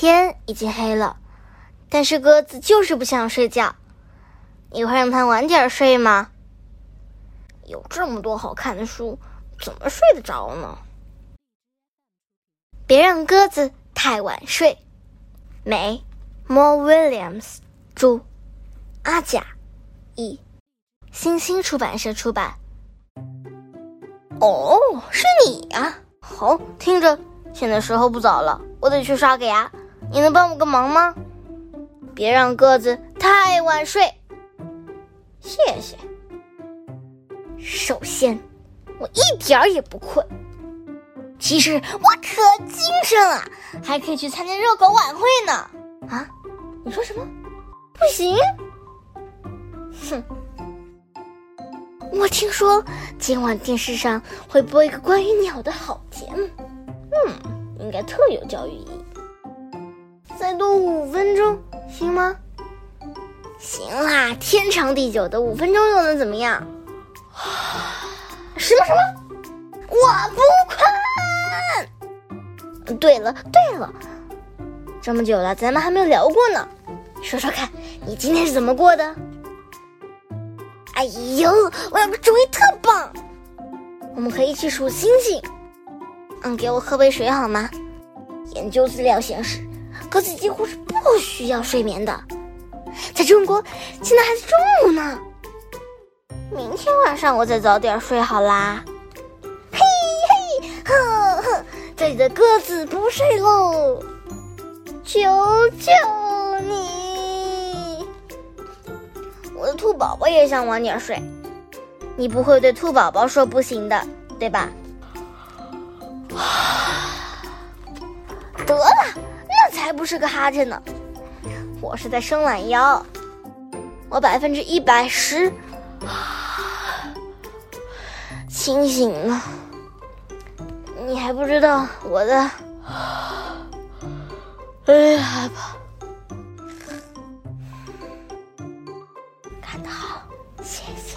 天已经黑了，但是鸽子就是不想睡觉。你会让它晚点睡吗？有这么多好看的书，怎么睡得着呢？别让鸽子太晚睡。美，Mo Williams 著，阿甲译，星星出版社出版。哦，是你呀！好，听着，现在时候不早了，我得去刷个牙。你能帮我个忙吗？别让鸽子太晚睡。谢谢。首先，我一点儿也不困。其实我可精神了，还可以去参加热狗晚会呢。啊？你说什么？不行？哼！我听说今晚电视上会播一个关于鸟的好节目，嗯，应该特有教育意义。再多五分钟行吗？行啦，天长地久的五分钟又能怎么样？什么什么？我不困。对了对了，这么久了，咱们还没有聊过呢。说说看，你今天是怎么过的？哎呦，我有个主意特棒，我们可以一起数星星。嗯，给我喝杯水好吗？研究资料显示，鸽子几乎是不需要睡眠的。在中国，现在还是中午呢。明天晚上我再早点睡好啦。嘿嘿，呵呵，这里的鸽子不睡喽，求求你！我的兔宝宝也想晚点睡，你不会对兔宝宝说不行的，对吧？得了，才不是个哈欠呢，我是在伸懒腰，我百分之一百十。清醒了，你还不知道我的，哎呀，害怕。看得好，谢谢，